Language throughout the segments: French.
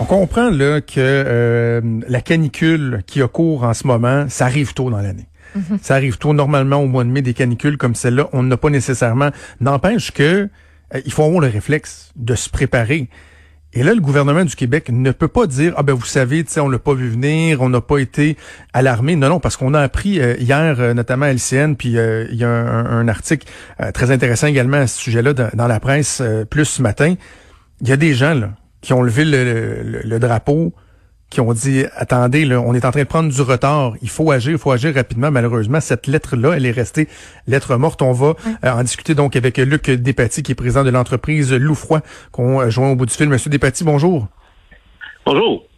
On comprend là que euh, la canicule qui a cours en ce moment, ça arrive tôt dans l'année. Mhm. Ça arrive tôt. Normalement, au mois de mai, des canicules comme celle-là, on n'a pas nécessairement. N'empêche que euh, il faut avoir le réflexe de se préparer. Et là, le gouvernement du Québec ne peut pas dire ah ben vous savez, tu sais, on l'a pas vu venir, on n'a pas été alarmé. Non, non, parce qu'on a appris euh, hier, notamment à LCN, puis il y a un, article très intéressant également à ce sujet-là dans, la presse plus ce matin. Il y a des gens là qui ont levé le, drapeau, qui ont dit attendez, là, on est en train de prendre du retard, il faut agir, il faut agir rapidement. Malheureusement, cette lettre-là, elle est restée lettre morte. On va euh, en discuter donc avec Luc Despatie, qui est président de l'entreprise Loufroy, qu'on euh, joint au bout du fil. Monsieur Despatie, bonjour. Bonjour.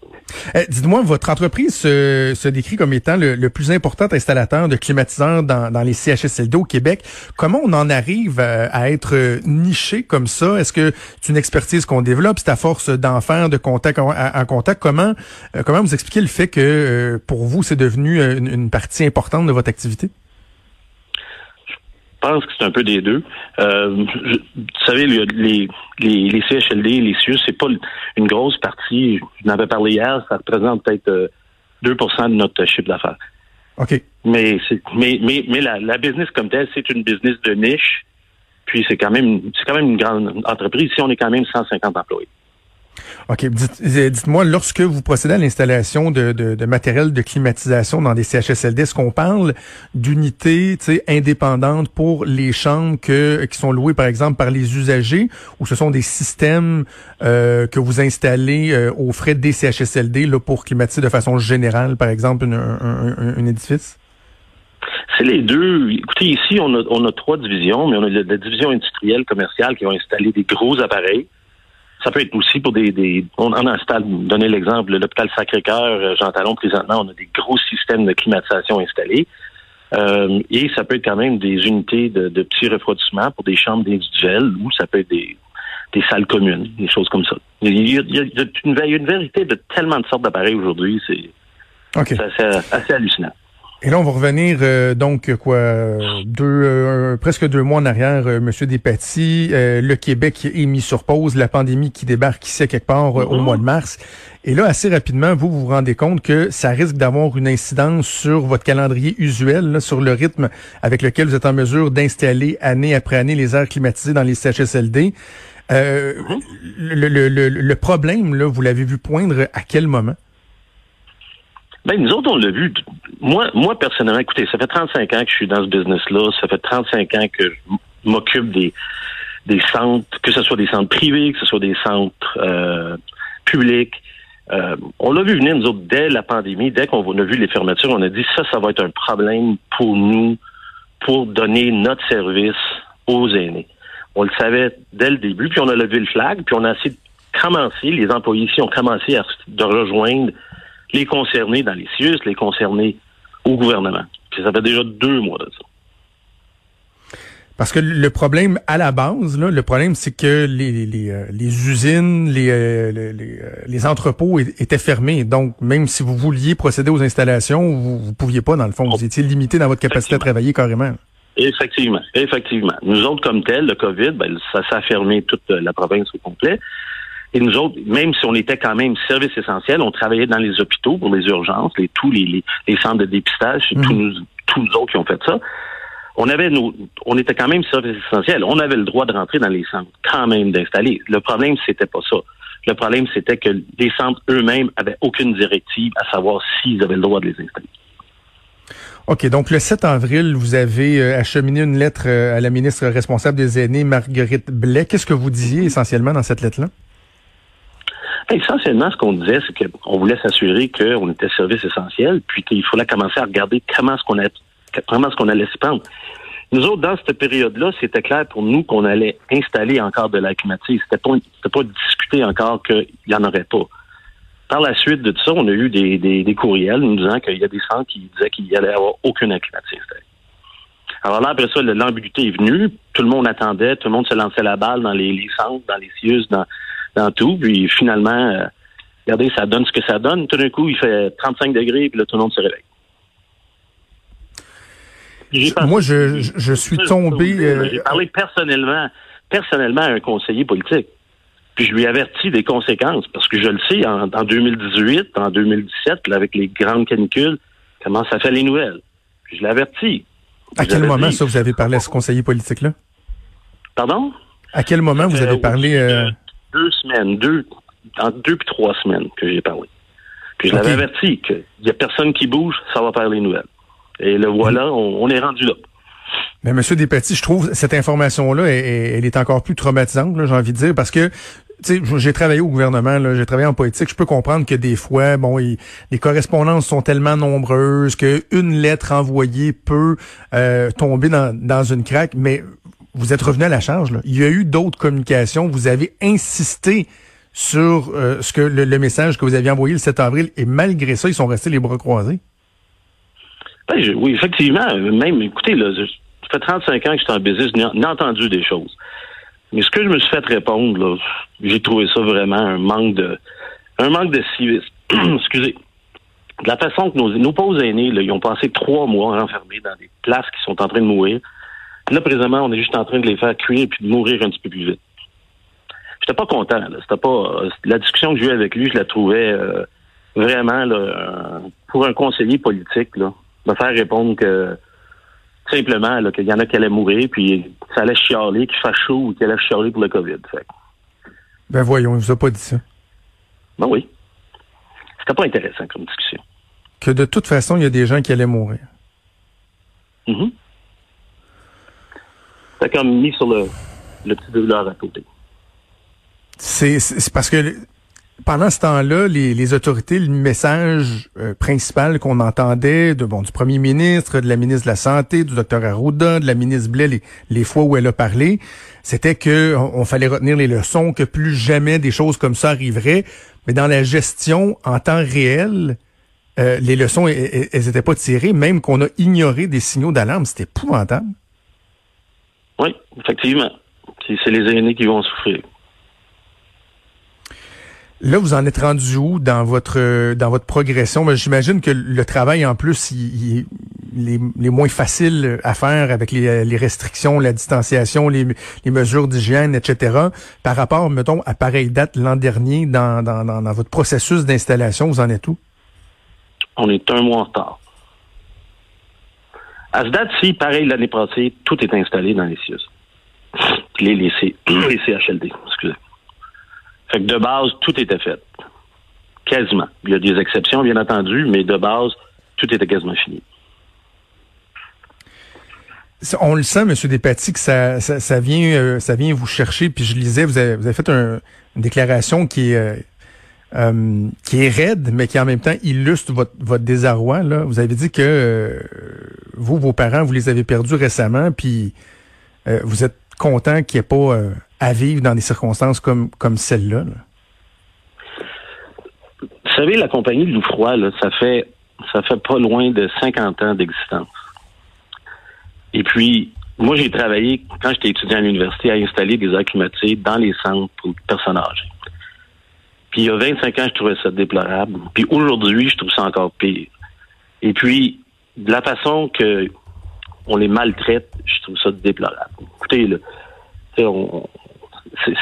Eh, dites-moi, votre entreprise se, décrit comme étant le, plus important installateur de climatiseurs dans, les CHSLD au Québec. Comment on en arrive à, être niché comme ça? Est-ce que c'est une expertise qu'on développe? C'est à force d'en faire, de contact en, contact? Comment, euh, comment vous expliquez le fait que euh, pour vous, c'est devenu une partie importante de votre activité? Je pense que c'est un peu des deux. Euh, vous savez, les, les, les CHLD, les CIUS, c'est pas une grosse partie. Je n'avais parlé hier, ça représente peut-être 2% euh, de notre chiffre d'affaires. OK. Mais mais mais mais la, la business comme telle, c'est une business de niche. Puis c'est quand même c'est quand même une grande entreprise. Ici, on est quand même 150 employés. OK. Euh, dites-moi, lorsque vous procédez à l'installation de, de, matériel de climatisation dans des CHSLD, est-ce qu'on parle d'unités indépendantes pour les chambres que, qui sont louées, par exemple, par les usagers, ou ce sont des systèmes euh, que vous installez euh, aux frais des CHSLD là, pour climatiser de façon générale, par exemple, un, édifice? C'est les deux. Écoutez, ici, on a, on a trois divisions, mais on a la division industrielle, commerciale qui va installer des gros appareils ça peut être aussi pour des, des on en installe, donner l'exemple, l'hôpital Sacré-Cœur, euh, Jean Talon, présentement, on a des gros systèmes de climatisation installés. Euh, et ça peut être quand même des unités de, de petits refroidissements pour des chambres individuelles ou ça peut être des, des salles communes, des choses comme ça. Il y a, il y a, une, une, vérité de tellement de sortes d'appareils aujourd'hui, c'est assez hallucinant. Et là, on va revenir euh, donc quoi deux euh, presque deux mois en arrière, euh, Monsieur Despatie. le Québec est mis sur pause, la pandémie qui débarque ici à quelque part au mhm. mois de mars. Et là, assez rapidement, vous vous rendez compte que ça risque d'avoir une incidence sur votre calendrier usuel, sur le rythme avec lequel vous êtes en mesure d'installer année après année les aires climatisées dans les CHSLD. Mhm. le, le, le, le problème, là, vous l'avez vu poindre à quel moment? Ben, nous autres, on l'a vu. Moi, moi, personnellement, écoutez, ça fait 35 ans que je suis dans ce business-là. Ça fait 35 ans que je m'occupe des, des centres, que ce soit des centres privés, que ce soit des centres euh, publics. Euh, on l'a vu venir, nous autres, dès la pandémie, dès qu'on a vu les fermetures, on a dit ça, ça va être un problème pour nous pour donner notre service aux aînés. On le savait dès le début, puis on a levé le flag, puis on a essayé de commencer, les employés ici ont commencé à de rejoindre les concernés dans les CIUS, les concernés au gouvernement. ça fait déjà deux mois de ça. Parce que le problème à la base, là, le problème, c'est que les, les, euh, les usines, les, euh, les, euh, les, entrepôts étaient fermés. Donc, même si vous vouliez procéder aux installations, vous ne pouviez pas, dans le fond. Vous étiez limité dans votre capacité à travailler carrément. Effectivement, effectivement. Nous autres, comme tel, le COVID, ben, ça s'est fermé toute la province au complet. Et nous autres, même si on était quand même service essentiel, on travaillait dans les hôpitaux pour les urgences, les, tous les, les, centres de dépistage, tous, mhm. nous, tous nous autres qui ont fait ça. On avait nos, on était quand même service essentiel. On avait le droit de rentrer dans les centres, quand même d'installer. Le problème, c'était pas ça. Le problème, c'était que les centres eux-mêmes avaient aucune directive à savoir s'ils avaient le droit de les installer. OK, donc le 7 avril, vous avez euh, acheminé une lettre euh, à la ministre responsable des aînés, Marguerite Blais. Qu'est-ce que vous disiez essentiellement dans cette lettre-là? Essentiellement, ce qu'on disait, c'est qu'on voulait s'assurer qu'on était service essentiel, puis qu'il fallait commencer à regarder comment est-ce qu'on comment est-ce qu'on allait s'y prendre. Nous autres, dans cette période-là, c'était clair pour nous qu'on allait installer encore de la climatisation. C'était pas, c'était pas discuter encore qu'il y en aurait pas. Par la suite de tout ça, on a eu des, des, courriels nous disant qu'il y a des centres qui disaient qu'il y allait avoir aucune installée. Alors là, après ça, l'ambiguïté est venue. Tout le monde attendait, tout le monde se lançait la balle dans les, centres, dans les CIUS, dans, dans tout. Puis finalement, euh, regardez, ça donne ce que ça donne. Tout d'un coup, il fait 35 degrés, puis là, tout le monde se réveille. Moi, je, je, suis tombé. Euh, j'ai parlé personnellement, personnellement à un conseiller politique. Puis je lui avertis des conséquences, parce que je le sais, en, 2018, en 2017, avec les grandes canicules, comment ça fait les nouvelles. Puis je l'avertis. À quel moment, ça, vous avez parlé à ce conseiller politique-là? Pardon? À quel moment vous avez parlé... Euh... Deux semaines, deux, en deux puis trois semaines que j'ai parlé. Puis je l'avais averti qu'il n'y a personne qui bouge, ça va faire les nouvelles. Et le voilà, on, est rendu là. Mais Monsieur Despetit, je trouve cette information-là, elle, est encore plus traumatisante, j'ai envie de dire, parce que j'ai travaillé au gouvernement, j'ai travaillé en politique. Je peux comprendre que des fois, bon, les correspondances sont tellement nombreuses qu'une lettre envoyée peut euh, tomber dans, dans une craque. Mais vous êtes revenu à la charge. Là. Il y a eu d'autres communications. Vous avez insisté sur euh, ce que le, message que vous aviez envoyé le 7 avril et malgré ça, ils sont restés les bras croisés. Ben, oui, effectivement. Même, écoutez, là, ça fait 35 ans que je suis en business, j'ai entendu des choses. Mais ce que je me suis fait répondre, j'ai trouvé ça vraiment un manque de un manque de civisme. Excusez. De la façon que nos, nos pauvres aînés, là, ils ont passé trois mois enfermés dans des places qui sont en train de mourir. Là, présentement, on est juste en train de les faire cuire puis de mourir un petit peu plus vite. J'étais pas content. C'était pas la discussion que j'ai eue avec lui, je la trouvais euh, vraiment là, pour un conseiller politique là, me faire répondre que simplement qu'il y en a qui allaient mourir, puis ça allait chialer, qu'il fasse chaud ou qu'il allait chialer pour le COVID. Fait. Ben voyons, il vous a pas dit ça. Ben oui. C'était pas intéressant comme discussion. Que de toute façon, il y a des gens qui allaient mourir. Mm C'était comme mis sur le, le petit à côté. C'est parce que pendant ce temps-là, les, autorités, le message euh, principal qu'on entendait de bon du premier ministre, de la ministre de la Santé, du docteur Arruda, de la ministre Blais, les, fois où elle a parlé, c'était que on, fallait retenir les leçons, que plus jamais des choses comme ça arriveraient. Mais dans la gestion en temps réel, euh, les leçons, elles n'étaient pas tirées, même qu'on a ignoré des signaux d'alarme. C'était épouvantable. Oui, effectivement. C'est les aînés qui vont souffrir. Là, vous en êtes rendu où dans votre dans votre progression? Ben, j'imagine que le travail, en plus, il, est, moins facile à faire avec les, restrictions, la distanciation, les, mesures d'hygiène, etc. Par rapport, mettons, à pareille date l'an dernier, dans, dans, dans, votre processus d'installation, vous en êtes où? On est un mois en retard. À ce date-ci, pareil l'année passée, tout est installé dans les CIUS. Les, les, CHLD, excusez. Fait que de base, tout était fait. Quasiment. Il y a des exceptions, bien entendu, mais de base, tout était quasiment fini. On le sent, M. Despatie, que ça, ça, vient, euh, ça vient vous chercher. Puis je lisais, vous avez, vous avez fait une déclaration qui est, euh, euh, qui est raide, mais qui en même temps illustre votre, votre désarroi. Là. Vous avez dit que vous, vos parents, vous les avez perdus récemment, puis vous êtes content qu'il n'y ait pas à vivre dans des circonstances comme, comme celle-là? Vous savez, la compagnie de Loufroy, là, ça fait ça fait pas loin de 50 ans d'existence. Et puis, moi, j'ai travaillé, quand j'étais étudiant à l'université, à installer des climatisés dans les centres pour personnes âgées. Puis il y a 25 ans, je trouvais ça déplorable. Puis aujourd'hui, je trouve ça encore pire. Et puis, de la façon que on les maltraite, je trouve ça déplorable. Écoutez, là, on,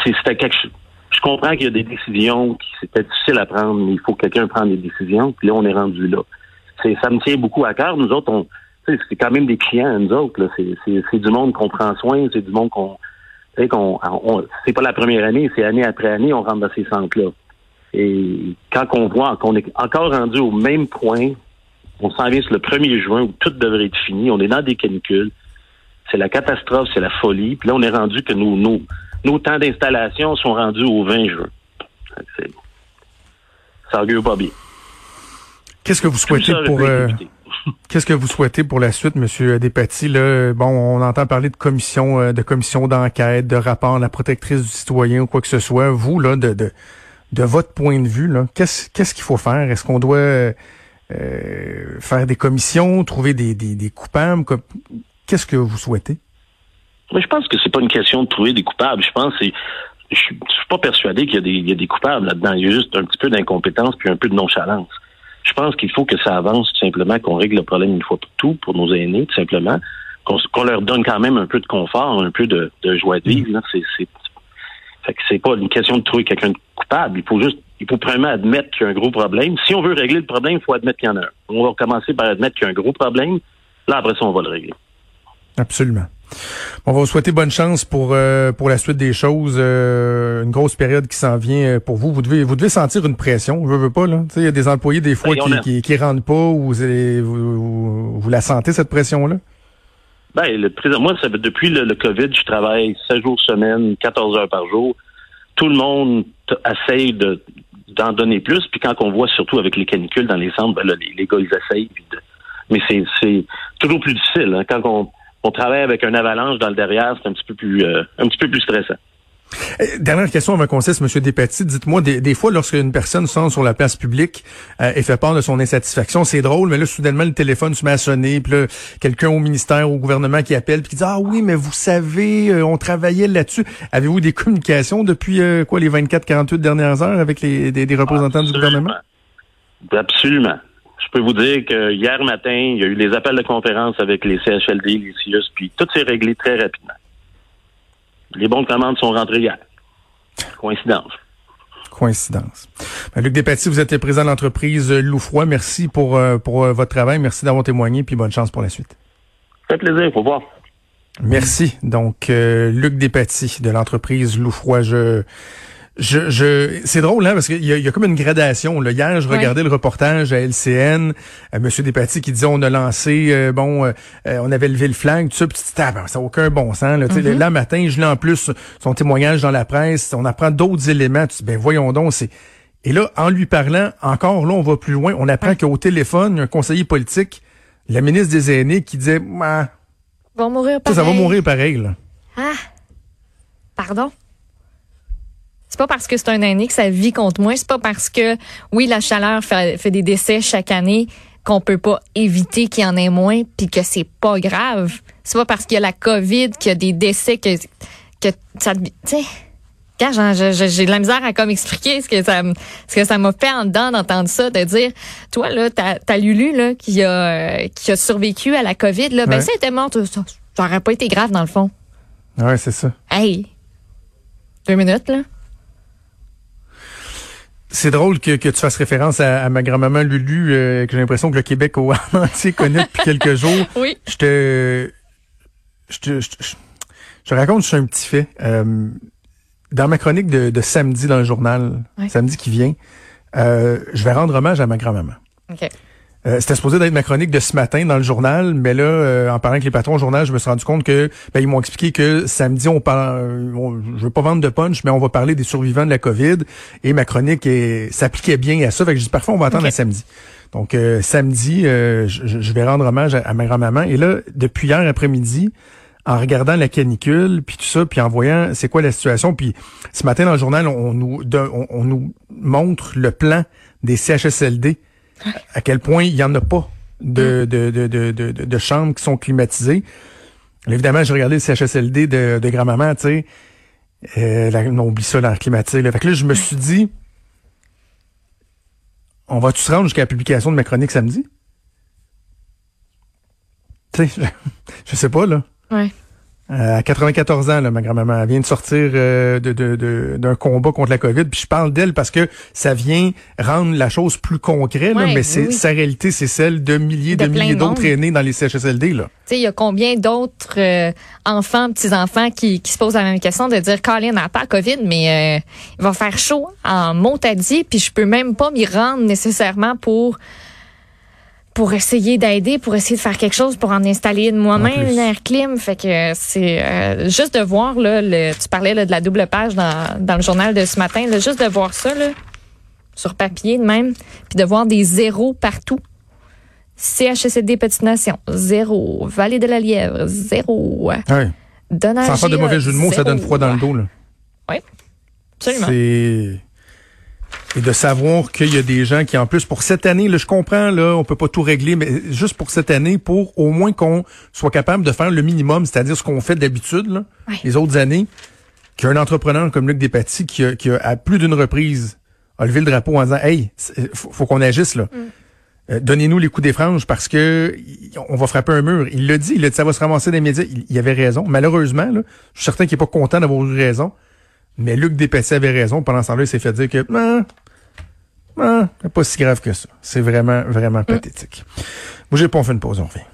c'était quelque chose. Je comprends qu'il y a des décisions qui c'était difficile à prendre, mais il faut que quelqu'un prenne des décisions. Puis là, on est rendu là. C'est, ça me tient beaucoup à cœur. Nous autres, on, c'est quand même des clients, nous autres. C'est, du monde qu'on prend soin, c'est du monde qu'on, qu'on, c'est pas la première année, c'est année après année, on rentre dans ces centres-là. Et quand on voit qu'on est encore rendu au même point, on s'en vient sur le 1er juin où tout devrait être fini, on est dans des canicules, c'est la catastrophe, c'est la folie. Puis là, on est rendu que nous, nous, nos temps d'installation sont rendus au 20 juin. Ça augure pas bien. Qu'est-ce que vous souhaitez pour euh, Qu'est-ce que vous souhaitez pour la suite, Monsieur Despatie? Là, bon, on entend parler de commission, euh, de commission d'enquête, de rapport à la protectrice du citoyen ou quoi que ce soit. Vous, là, de, de, de votre point de vue, qu'est-ce qu'il faut faire? Est-ce qu'on doit euh, faire des commissions, trouver des, coupables? Qu'est-ce que vous souhaitez? je pense que c'est pas une question de trouver des coupables. Je pense que je suis, suis pas persuadé qu'il y, a des coupables là-dedans. Il y a juste un petit peu d'incompétence puis un peu de nonchalance. Je pense qu'il faut que ça avance tout simplement, qu'on règle le problème une fois pour tout pour nos aînés, tout simplement, qu'on leur donne quand même un peu de confort, un peu de, joie de vivre. C'est, Fait que c'est pas une question de trouver quelqu'un de coupable. Il faut juste, il faut premièrement admettre qu'il y a un gros problème. Si on veut régler le problème, il faut admettre qu'il y en a un. On va commencer par admettre qu'il y a un gros problème. Là, après ça, on va le régler. Absolument. On va vous souhaiter bonne chance pour euh, pour la suite des choses. Euh, une grosse période qui s'en vient euh, pour vous. Vous devez vous devez sentir une pression. Vous veux pas là. Il y a des employés des fois ben, qui, qui, rentrent pas ou vous, vous, la sentez cette pression là. Ben le président, moi depuis le, Covid, je travaille 7 jours semaine, 14 heures par jour. Tout le monde essaye de d'en donner plus. Puis quand on voit surtout avec les canicules dans les centres, ben là, les, gars ils essayent. mais c'est toujours plus difficile hein. quand on on travaille avec un avalanche dans le derrière, c'est un petit peu plus euh, un petit peu plus stressant. Eh, dernière question avant qu'on cesse, M. Despatie. Dites-moi, des, des, fois, lorsqu'une personne sort sur la place publique euh, et fait part de son insatisfaction, c'est drôle, mais là, soudainement, le téléphone se met à sonner, puis là, quelqu'un au ministère, au gouvernement qui appelle, puis qui dit « Ah oui, mais vous savez, euh, on travaillait là-dessus. » Avez-vous des communications depuis, quoi, les 24-48 dernières heures avec les des, représentants du gouvernement? Absolument je peux vous dire que hier matin, il y a eu les appels de conférence avec les CHLD, les CIUS, puis tout s'est réglé très rapidement. Les bons de commande sont rentrés hier. Coïncidence. Coïncidence. Ben, Luc Despatie, vous êtes le président de l'entreprise Loufroy. Merci pour, euh, pour euh, votre travail. Merci d'avoir témoigné, puis bonne chance pour la suite. Ça fait plaisir, faut voir. Merci. Donc, euh, Luc Despatie de l'entreprise Loufroy. Je je, je c'est drôle hein parce qu'il y, y, a comme une gradation. Là. Hier, je regardais le reportage à LCN, à Monsieur Despatie qui disait on a lancé euh, bon, euh, on avait levé le flag, tout ça, puis tu ah, ben, ça n'a aucun bon sens. Là, mm là matin, je lis en plus son témoignage dans la presse, on apprend d'autres éléments. Tu ben voyons donc, c'est et là en lui parlant encore là on va plus loin, on apprend qu'au téléphone, il y a un conseiller politique, la ministre des aînés qui disait ah, va mourir pareil. Ça, ça va mourir pareil là. Ah. Pardon? C'est pas parce que c'est un aîné que ça vit contre moi. C'est pas parce que, oui, la chaleur fait, fait des décès chaque année qu'on peut pas éviter qu'il y en ait moins puis que c'est pas grave. C'est pas parce qu'il y a la COVID qu'il y a des décès que, que ça, tu sais. J'ai de la misère à comme expliquer ce que ça, ce que ça m'a fait en dedans d'entendre ça, de dire, toi là, t'as as Lulu là qui a qui a survécu à la COVID là, ben ça était mort, ça, ça aurait pas été grave dans le fond. Ouais, c'est ça. Hey, deux minutes là. C'est drôle que, que, tu fasses référence à, ma grand-maman Lulu, euh, que j'ai l'impression que le Québec au entier connaît depuis quelques jours. Oui. Je te, je te, je, je, raconte juste un petit fait. Euh, dans ma chronique de, de, samedi dans le journal, samedi qui vient, euh, je vais rendre hommage à ma grand-maman. Okay. Euh, c'était supposé d'être ma chronique de ce matin dans le journal, mais là, euh, en parlant avec les patrons au journal, je me suis rendu compte que ben, ils m'ont expliqué que samedi, on parle, euh, je veux pas vendre de punch, mais on va parler des survivants de la COVID, et ma chronique s'appliquait bien à ça. Fait que je dis parfois on va attendre à samedi. Donc samedi, je, vais rendre hommage à, ma grand-maman. Et là, depuis hier après-midi, en regardant la canicule, puis tout ça, puis en voyant c'est quoi la situation, puis ce matin dans le journal, on nous, on nous montre le plan des CHSLD à quel point il n'y en a pas de, de, de, de, de, de chambres qui sont climatisées. évidemment, j'ai regardé le CHSLD de, de grand-maman, tu sais. Euh, on oublie ça, l'air climatique. Là. Fait que là, je me suis dit, on va-tu se rendre jusqu'à la publication de ma chronique samedi? Tu sais, je, je sais pas, là. Ouais. Euh, à 94 ans, là, ma grand-maman vient de sortir euh, de, de, d'un combat contre la COVID. Puis je parle d'elle parce que ça vient rendre la chose plus concrète, mais c'est sa réalité, c'est celle de milliers de, milliers d'autres aînés dans les CHSLD. Là. Il y a combien d'autres euh, enfants, petits-enfants qui, qui se posent la même question de dire Colin n'a pas COVID, mais il va faire chaud en Montadie, puis je peux même pas m'y rendre nécessairement pour pour essayer d'aider, pour essayer de faire quelque chose, pour en installer de moi-même une air clim. Fait que c'est euh, juste de voir là, le, tu parlais là, de la double page dans, dans le journal de ce matin, là, juste de voir ça là, sur papier de même, puis de voir des zéros partout. CHSLD Petite Nation, zéro. Vallée de la Lièvre, zéro. Oui. Sans faire de mauvais jeu de mots, ça donne froid dans le dos. Là. Oui, absolument. C'est et de savoir qu'il y a des gens qui, en plus, pour cette année, là, je comprends, là, on peut pas tout régler, mais juste pour cette année, pour au moins qu'on soit capable de faire le minimum, c'est-à-dire ce qu'on fait d'habitude, les autres années, qu'un entrepreneur comme Luc Despatie, qui a, qui a à plus d'une reprise, a levé le drapeau en disant, hey, faut, qu'on agisse, là. Mm. Euh, donnez-nous les coups des franges parce que on va frapper un mur. Il l'a dit, il a dit ça va se ramasser des médias. Il, il avait raison. Malheureusement, là, je suis certain qu'il est pas content d'avoir eu raison. Mais Luc Despessy avait raison. Pendant ce temps-là, il s'est fait dire que ah, ah, pas si grave que ça. C'est vraiment, vraiment pathétique. Bougez pas, on fait une pause, on revient.